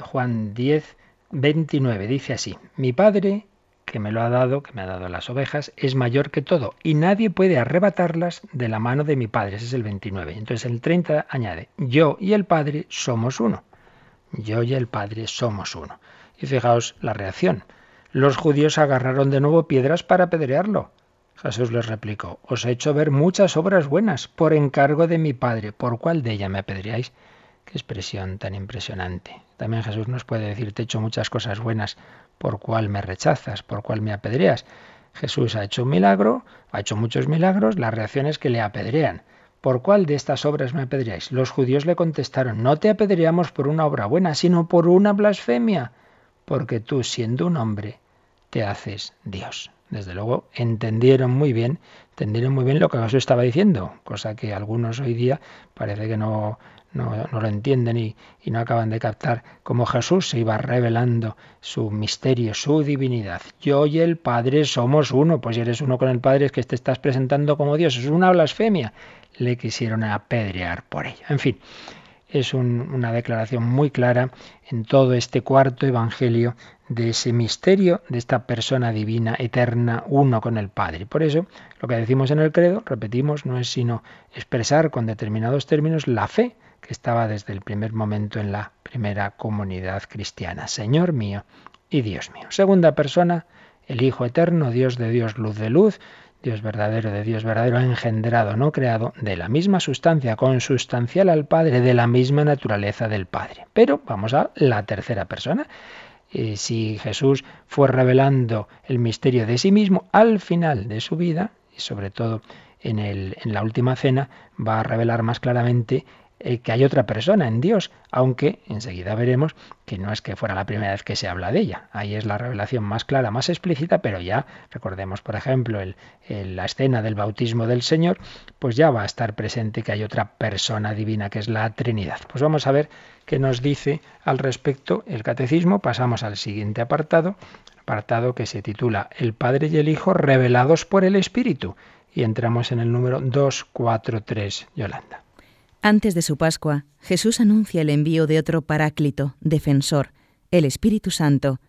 [SPEAKER 4] Juan 10, 29. Dice así, mi Padre que me lo ha dado, que me ha dado las ovejas, es mayor que todo y nadie puede arrebatarlas de la mano de mi Padre. Ese es el 29. Entonces el 30 añade, yo y el Padre somos uno. Yo y el Padre somos uno. Y fijaos la reacción. Los judíos agarraron de nuevo piedras para apedrearlo. Jesús les replicó, os he hecho ver muchas obras buenas por encargo de mi Padre, ¿por cuál de ella me apedreáis? Qué expresión tan impresionante. También Jesús nos puede decir, te he hecho muchas cosas buenas, ¿por cuál me rechazas? ¿Por cuál me apedreas? Jesús ha hecho un milagro, ha hecho muchos milagros, la reacción es que le apedrean. ¿Por cuál de estas obras me apedreáis? Los judíos le contestaron, no te apedreamos por una obra buena, sino por una blasfemia, porque tú, siendo un hombre, te haces Dios.
[SPEAKER 2] desde luego, entendieron muy bien, entendieron muy bien lo que Jesús estaba diciendo, cosa que algunos hoy día parece que no, no, lo entienden y, y, no acaban de captar cómo Jesús se iba revelando su misterio, su divinidad. Yo y el Padre somos uno, pues si eres uno con el Padre es que te estás presentando como Dios, es una blasfemia. Le quisieron apedrear por ello. En fin, es una declaración muy clara en todo este cuarto Evangelio de ese misterio de esta persona divina, eterna, uno con el Padre. Por eso, lo que decimos en el credo, repetimos, no es sino expresar con determinados términos la fe que estaba desde el primer momento en la primera comunidad cristiana. Señor mío y Dios mío. Segunda persona, el Hijo eterno, Dios de Dios, luz de luz, Dios verdadero de Dios verdadero, engendrado, no creado, de la misma sustancia, consustancial al Padre, de la misma naturaleza del Padre. Pero vamos a la tercera persona. Eh, si Jesús fue revelando el misterio de sí mismo al final de su vida, y sobre todo en, el, en la última cena, va a revelar más claramente eh, que hay otra persona en Dios, aunque enseguida veremos que no es que fuera la primera vez que se habla de ella. Ahí es la revelación más clara, más explícita, pero ya recordemos, por ejemplo, el, la escena del bautismo del Señor, pues ya va a estar presente que hay otra persona divina que es la Trinidad. Pues vamos a ver qué nos dice al respecto el catecismo. Pasamos al siguiente apartado, apartado que se titula El Padre y el Hijo revelados por el Espíritu. Y entramos en el número 243, Yolanda.
[SPEAKER 3] Antes de su Pascua, Jesús anuncia el envío de otro Paráclito, defensor, el Espíritu Santo.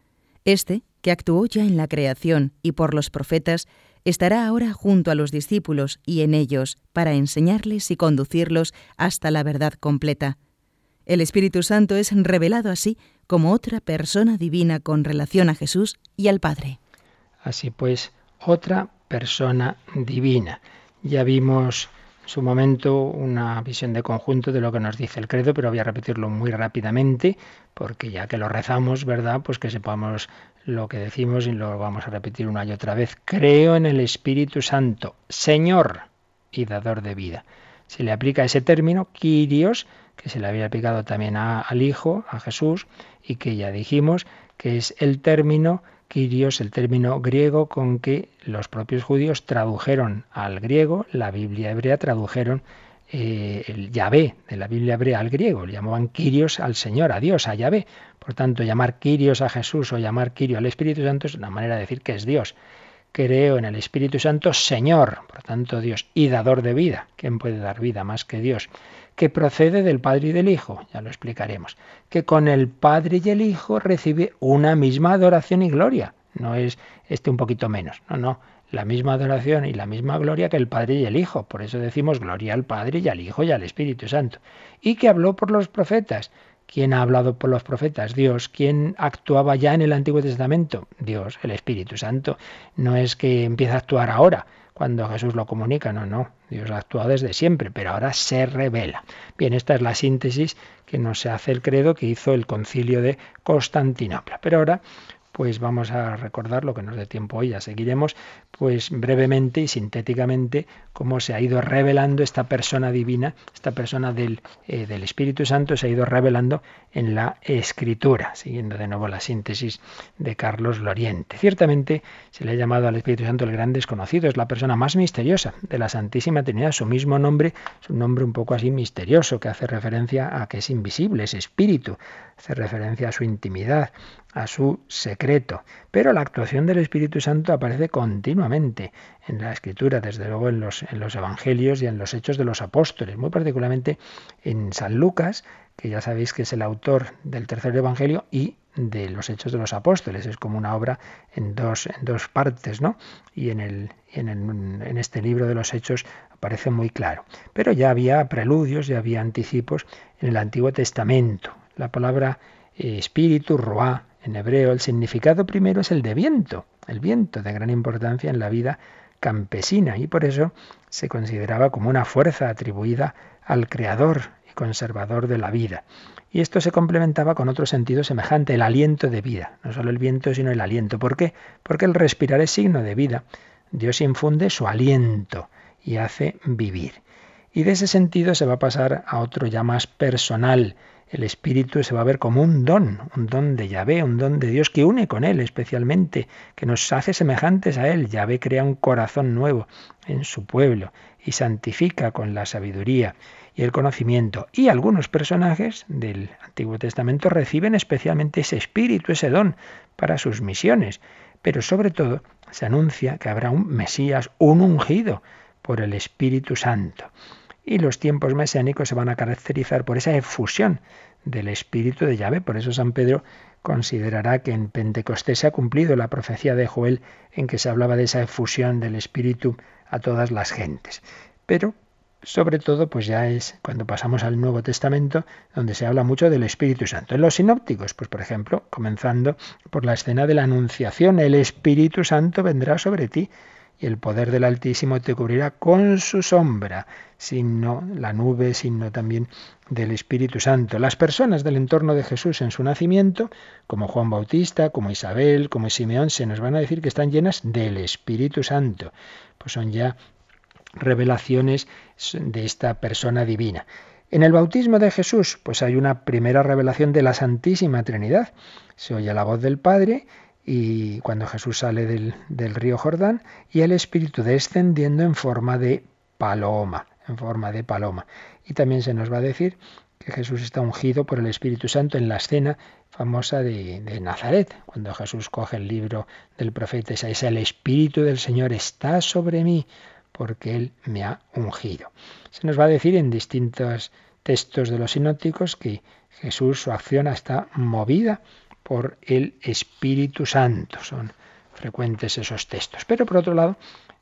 [SPEAKER 3] Este, que actuó ya en la creación y por los profetas, estará ahora junto a los discípulos y en ellos para enseñarles y conducirlos hasta la verdad completa. El Espíritu Santo es revelado así como otra persona divina con relación a Jesús y al Padre.
[SPEAKER 2] Así pues, otra persona divina. Ya vimos su momento una visión de conjunto de lo que nos dice el credo, pero voy a repetirlo muy rápidamente, porque ya que lo rezamos, ¿verdad? Pues que sepamos lo que decimos y lo vamos a repetir una y otra vez. Creo en el Espíritu Santo, Señor y dador de vida. Se le aplica ese término, Kyrios, que se le había aplicado también al Hijo, a Jesús, y que ya dijimos que es el término Kyrios, el término griego con que los propios judíos tradujeron al griego, la Biblia hebrea tradujeron eh, el Yahvé de la Biblia hebrea al griego, le llamaban Kyrios al Señor, a Dios, a Yahvé. Por tanto, llamar Kyrios a Jesús o llamar Kyrio al Espíritu Santo es una manera de decir que es Dios. Creo en el Espíritu Santo, Señor, por tanto Dios, y dador de vida. ¿Quién puede dar vida más que Dios? Que procede del Padre y del Hijo, ya lo explicaremos, que con el Padre y el Hijo recibe una misma adoración y gloria. No es este un poquito menos, no, no, la misma adoración y la misma gloria que el Padre y el Hijo. Por eso decimos gloria al Padre y al Hijo y al Espíritu Santo. Y que habló por los profetas. ¿Quién ha hablado por los profetas? Dios. ¿Quién actuaba ya en el Antiguo Testamento? Dios, el Espíritu Santo. No es que empiece a actuar ahora, cuando Jesús lo comunica, no, no, Dios actuado desde siempre, pero ahora se revela. Bien, esta es la síntesis que nos hace el credo que hizo el concilio de Constantinopla. Pero ahora pues vamos a recordar lo que nos dé tiempo hoy, ya seguiremos, pues brevemente y sintéticamente cómo se ha ido revelando esta persona divina, esta persona del, eh, del Espíritu Santo se ha ido revelando en la Escritura, siguiendo de nuevo la síntesis de Carlos Loriente. Ciertamente se le ha llamado al Espíritu Santo el gran desconocido, es la persona más misteriosa de la Santísima Trinidad, su mismo nombre es un nombre un poco así misterioso que hace referencia a que es invisible, es espíritu, hace referencia a su intimidad, a su secreto. Pero la actuación del Espíritu Santo aparece continuamente en la Escritura, desde luego en los, en los Evangelios y en los Hechos de los Apóstoles, muy particularmente en San Lucas, que ya sabéis que es el autor del tercer Evangelio y de los Hechos de los Apóstoles. Es como una obra en dos, en dos partes, ¿no? Y en, el, en, en este libro de los Hechos aparece muy claro. Pero ya había preludios, ya había anticipos en el Antiguo Testamento. La palabra eh, espíritu, roá, en hebreo, el significado primero es el de viento, el viento de gran importancia en la vida campesina y por eso se consideraba como una fuerza atribuida al creador y conservador de la vida. Y esto se complementaba con otro sentido semejante, el aliento de vida. No solo el viento, sino el aliento. ¿Por qué? Porque el respirar es signo de vida. Dios infunde su aliento y hace vivir. Y de ese sentido se va a pasar a otro ya más personal, el Espíritu se va a ver como un don, un don de Yahvé, un don de Dios que une con Él especialmente, que nos hace semejantes a Él. Yahvé crea un corazón nuevo en su pueblo y santifica con la sabiduría y el conocimiento. Y algunos personajes del Antiguo Testamento reciben especialmente ese espíritu, ese don para sus misiones. Pero sobre todo se anuncia que habrá un Mesías, un ungido por el Espíritu Santo. Y los tiempos mesiánicos se van a caracterizar por esa efusión del Espíritu de Yahvé. Por eso San Pedro considerará que en Pentecostés se ha cumplido la profecía de Joel en que se hablaba de esa efusión del Espíritu a todas las gentes. Pero sobre todo, pues ya es cuando pasamos al Nuevo Testamento, donde se habla mucho del Espíritu Santo. En los sinópticos, pues por ejemplo, comenzando por la escena de la Anunciación, el Espíritu Santo vendrá sobre ti y el poder del Altísimo te cubrirá con su sombra, signo la nube, signo también del Espíritu Santo. Las personas del entorno de Jesús en su nacimiento, como Juan Bautista, como Isabel, como Simeón, se nos van a decir que están llenas del Espíritu Santo. Pues son ya revelaciones de esta persona divina. En el bautismo de Jesús, pues hay una primera revelación de la Santísima Trinidad. Se oye la voz del Padre y cuando Jesús sale del, río Jordán y el Espíritu descendiendo en forma de paloma, en forma de paloma. Y también se nos va a decir que Jesús está ungido por el Espíritu Santo en la escena famosa de, de, Nazaret, cuando Jesús coge el libro del profeta Isaías, el Espíritu del Señor está sobre mí porque Él me ha ungido. Se nos va a decir en distintos textos de los sinópticos que Jesús, su acción está movida por el Espíritu Santo. Son frecuentes esos textos. Pero por otro lado,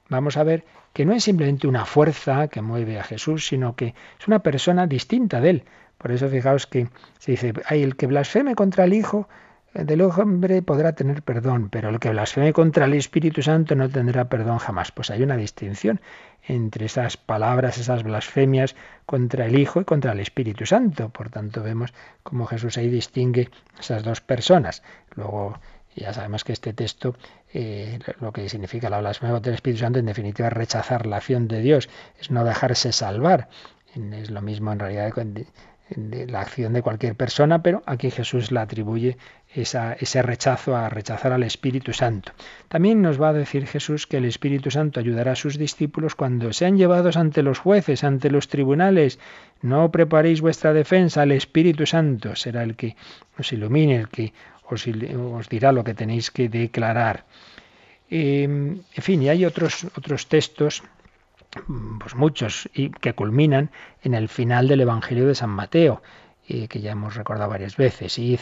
[SPEAKER 2] vamos a ver que no es simplemente una fuerza que mueve a Jesús, sino que es una persona distinta de Él. Por eso fijaos que se dice, hay el que blasfeme contra el Hijo, del hombre podrá tener perdón, pero el que blasfeme contra el Espíritu Santo no tendrá perdón jamás. Pues hay una distinción entre esas palabras, esas blasfemias contra el Hijo y contra el Espíritu Santo. Por tanto, vemos cómo Jesús ahí distingue esas dos personas. Luego, ya sabemos que este texto, eh, lo que significa la blasfemia contra el Espíritu Santo, en definitiva, es rechazar la acción de Dios, es no dejarse salvar. Es lo mismo en realidad de la acción de cualquier persona, pero aquí Jesús la atribuye ese rechazo a rechazar al Espíritu Santo. También nos va a decir Jesús que el Espíritu Santo ayudará a sus discípulos cuando sean llevados ante los jueces, ante los tribunales. No preparéis vuestra defensa, el Espíritu Santo será el que os ilumine, el que os, os dirá lo que tenéis que declarar. en fin, y hay otros, otros textos pues muchos, y que culminan en el final del Evangelio de San Mateo, que ya hemos recordado varias veces. Id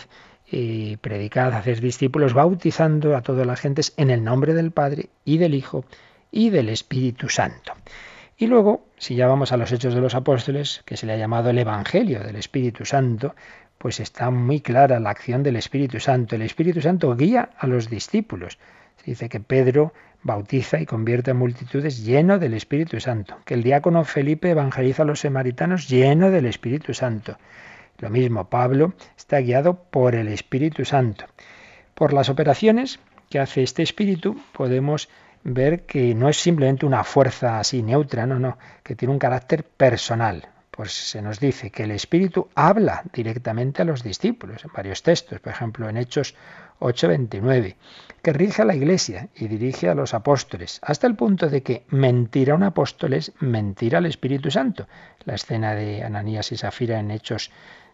[SPEAKER 2] y predicad, haced discípulos, bautizando a todas las gentes en el nombre del Padre y del Hijo y del Espíritu Santo. Y luego, si ya vamos a los Hechos de los Apóstoles, que se le ha llamado el Evangelio del Espíritu Santo, pues está muy clara la acción del Espíritu Santo. El Espíritu Santo guía a los discípulos. Se dice que Pedro bautiza y convierte a multitudes lleno del Espíritu Santo, que el diácono Felipe evangeliza a los samaritanos lleno del Espíritu Santo. Lo mismo, Pablo está guiado por el Espíritu Santo. Por las operaciones que hace este Espíritu podemos ver que no es simplemente una fuerza así neutra, no, no, que tiene un carácter personal. Pues se nos dice que el Espíritu habla directamente a los discípulos en varios textos, por ejemplo en Hechos 8:29, que rige a la iglesia y dirige a los apóstoles, hasta el punto de que mentir a un apóstol es mentir al Espíritu Santo. La escena de Ananías y Safira en Hechos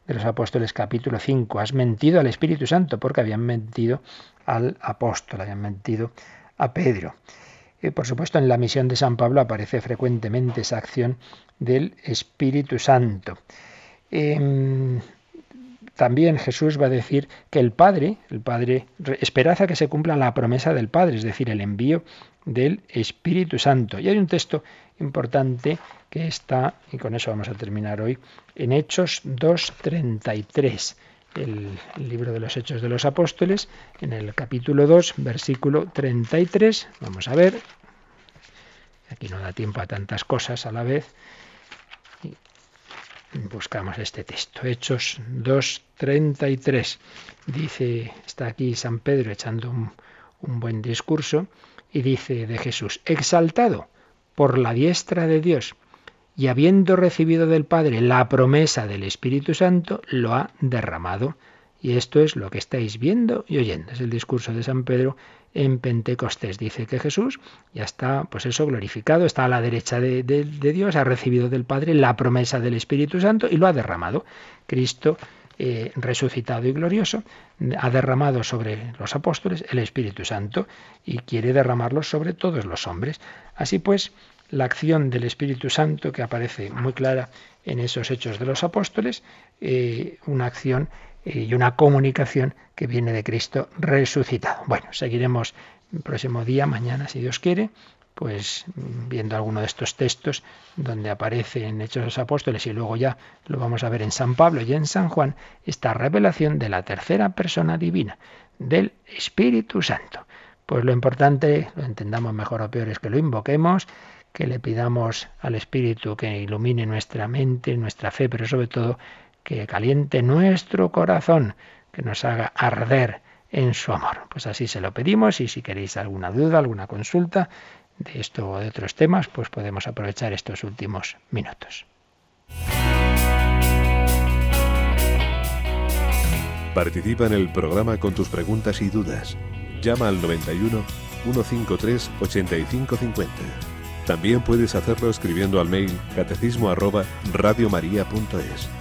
[SPEAKER 2] de los Apóstoles capítulo 5, has mentido al Espíritu Santo porque habían mentido al apóstol, habían mentido a Pedro. Y por supuesto, en la misión de San Pablo aparece frecuentemente esa acción del Espíritu Santo. Em, también Jesús va a decir que el Padre, el Padre, esperanza que se cumpla la promesa del Padre, es decir, el envío del Espíritu Santo. Y hay un texto importante que está, y con eso vamos a terminar hoy, en Hechos 2.33, el, el libro de los Hechos de los Apóstoles, en el capítulo 2, versículo 33. Vamos a ver, aquí no da tiempo a tantas cosas a la vez buscamos este texto. Hechos 2.33. Dice, está aquí San Pedro echando un, un buen discurso y dice de Jesús, exaltado por la diestra de Dios y habiendo recibido del Padre la promesa del Espíritu Santo, lo ha derramado. Y esto es lo que estáis viendo y oyendo. Es el discurso de San Pedro en Pentecostés. Dice que Jesús ya está, pues eso, glorificado, está a la derecha de, Dios, ha recibido del Padre la promesa del Espíritu Santo y lo ha derramado. Cristo, eh, resucitado y glorioso, ha derramado sobre los apóstoles el Espíritu Santo y quiere derramarlo sobre todos los hombres. Así pues, la acción del Espíritu Santo, que aparece muy clara en esos hechos de los apóstoles, eh, una acción y una comunicación que viene de Cristo resucitado. Bueno, seguiremos el próximo día, mañana, si Dios quiere, pues viendo alguno de estos textos donde aparece en Hechos de los Apóstoles y luego ya lo vamos a ver en San Pablo y en San Juan, esta revelación de la tercera persona divina, del Espíritu Santo. Pues lo importante, lo entendamos mejor o peor, es que lo invoquemos, que le pidamos al Espíritu que ilumine nuestra mente, nuestra fe, pero sobre todo que caliente nuestro corazón, que nos haga arder en su amor. Pues así se lo pedimos y si queréis alguna duda, alguna consulta de esto o de otros temas, pues podemos aprovechar estos últimos minutos.
[SPEAKER 4] Participa en el programa con tus preguntas y dudas. Llama al 91 153 8550. También puedes hacerlo escribiendo al mail catecismo arroba radiomaria.es.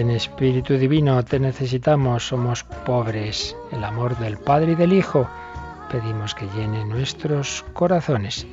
[SPEAKER 2] Ven Espíritu Divino, te necesitamos, somos pobres. El amor del Padre y del Hijo pedimos que llene nuestros corazones.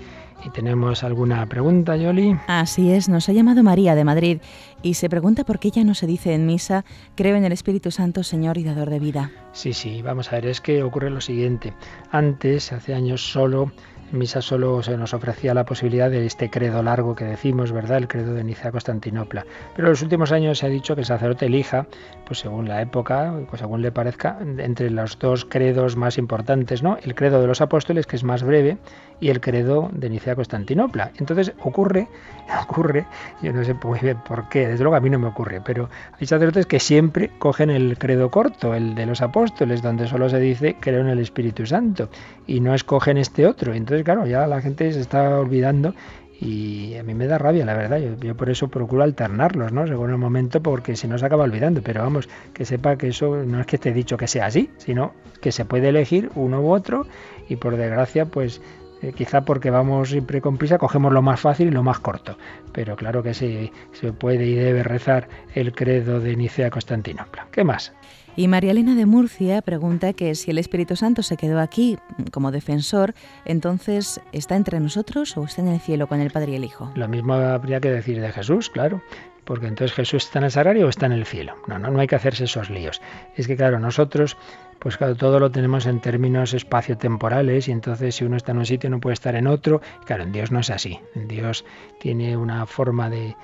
[SPEAKER 2] ¿Y tenemos alguna pregunta, Yoli?
[SPEAKER 3] Así es, nos ha llamado María de Madrid y se pregunta por qué ya no se dice en misa, creo en el Espíritu Santo, Señor y Dador de vida.
[SPEAKER 2] Sí, sí, vamos a ver, es que ocurre lo siguiente. Antes, hace años solo, misa solo se nos ofrecía la posibilidad de este credo largo que decimos, ¿verdad? El credo de Nicea-Constantinopla. Pero en los últimos años se ha dicho que el sacerdote elija, pues según la época, pues según le parezca, entre los dos credos más importantes, ¿no? El credo de los apóstoles, que es más breve, y el credo de Nicea-Constantinopla. Entonces ocurre, ocurre, yo no sé muy bien por qué, desde luego a mí no me ocurre, pero hay sacerdotes que siempre cogen el credo corto, el de los apóstoles, donde solo se dice creo en el Espíritu Santo, y no escogen este otro. Entonces claro, ya la gente se está olvidando y a mí me da rabia, la verdad. Yo, por eso procuro alternarlos, ¿no? Según el momento, porque si no se acaba olvidando. Pero vamos, que sepa que eso no es que esté dicho que sea así, sino que se puede elegir uno u otro y por desgracia, pues eh, quizá porque vamos siempre con prisa, cogemos lo más fácil y lo más corto. Pero claro que sí, se puede y debe rezar el credo de Nicea Constantinopla. ¿Qué más?
[SPEAKER 3] Y María Elena de Murcia pregunta que si el Espíritu Santo se quedó aquí como defensor, entonces ¿está entre nosotros o está en el cielo con el Padre y el Hijo?
[SPEAKER 2] Lo mismo habría que decir de Jesús, claro porque entonces Jesús está en el sagrario o está en el cielo. No, no, no hay que hacerse esos líos. Es que claro, nosotros, pues claro, todo lo tenemos en términos espaciotemporales y entonces si uno está en un sitio no puede estar en otro. Claro, en Dios no es así. Dios tiene una forma de,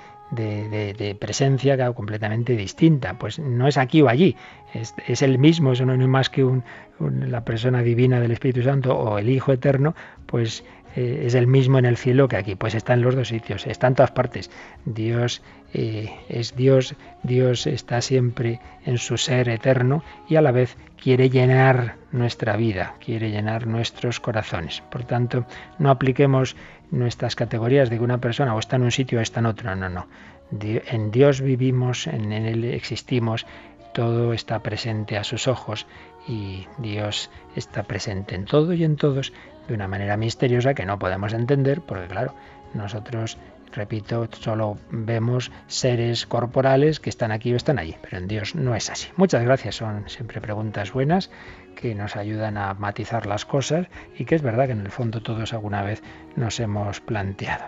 [SPEAKER 2] presencia completamente distinta. Pues no es aquí o allí, es, es el mismo, eso no es más que la persona divina del Espíritu Santo o el Hijo Eterno, pues eh, es el mismo en el cielo que aquí, pues está en los dos sitios, está en todas partes. Dios eh, es Dios, Dios está siempre en su ser eterno y a la vez quiere llenar nuestra vida, quiere llenar nuestros corazones. Por tanto, no apliquemos nuestras categorías de que una persona o está en un sitio o está en otro, no, no. En Dios vivimos, en Él existimos, todo está presente a sus ojos y Dios está presente en todo y en todos de una manera misteriosa que no podemos entender porque claro, nosotros, repito, solo vemos seres corporales que están aquí o están allí, pero en Dios no es así. Muchas gracias, son siempre preguntas buenas que nos ayudan a matizar las cosas y que es verdad que en el fondo todos alguna vez nos hemos planteado.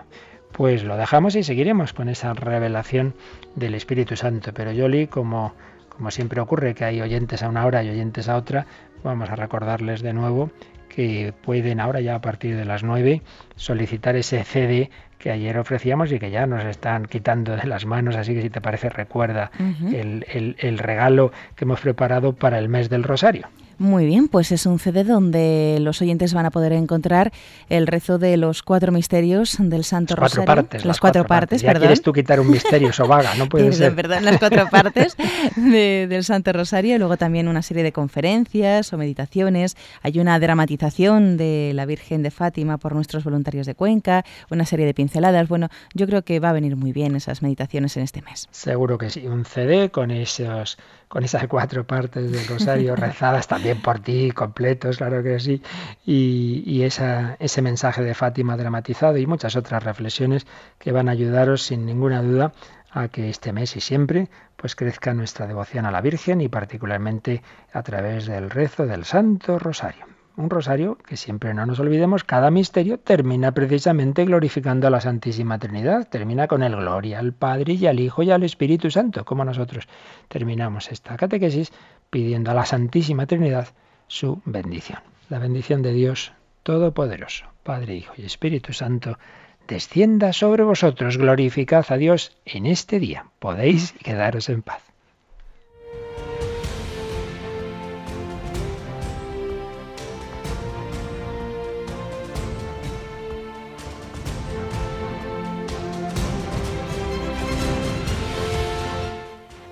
[SPEAKER 2] Pues lo dejamos y seguiremos con esa revelación del Espíritu Santo, pero yo li como como siempre ocurre que hay oyentes a una hora y oyentes a otra, vamos a recordarles de nuevo que pueden ahora ya a partir de las 9 solicitar ese CD que ayer ofrecíamos y que ya nos están quitando de las manos, así que si te parece recuerda el, el regalo que hemos preparado para el mes del Rosario.
[SPEAKER 3] Muy bien, pues es un CD donde los oyentes van a poder encontrar el rezo de los cuatro misterios del Santo
[SPEAKER 2] las
[SPEAKER 3] Rosario.
[SPEAKER 2] Cuatro partes,
[SPEAKER 3] las, cuatro, partes,
[SPEAKER 2] Ya quieres tú quitar un misterio, vaga, no puede ser.
[SPEAKER 3] Perdón, las cuatro partes del Santo Rosario y luego también una serie de conferencias o meditaciones. Hay una dramatización de la Virgen de Fátima por nuestros voluntarios de Cuenca, una serie de pinceladas. Bueno, yo creo que va a venir muy bien esas meditaciones en este mes.
[SPEAKER 2] Seguro que sí, un CD con esos con esas cuatro partes del rosario rezadas también por ti, completos, claro que sí, y, esa, ese mensaje de Fátima dramatizado y muchas otras reflexiones que van a ayudaros sin ninguna duda a que este mes y siempre pues crezca nuestra devoción a la Virgen y particularmente a través del rezo del Santo Rosario un rosario que siempre no nos olvidemos, cada misterio termina precisamente glorificando a la Santísima Trinidad, termina con el gloria al Padre y al Hijo y al Espíritu Santo, como nosotros terminamos esta catequesis pidiendo a la Santísima Trinidad su bendición. La bendición de Dios Todopoderoso, Padre, Hijo y Espíritu Santo, descienda sobre vosotros, glorificad a Dios en este día. Podéis quedaros en paz.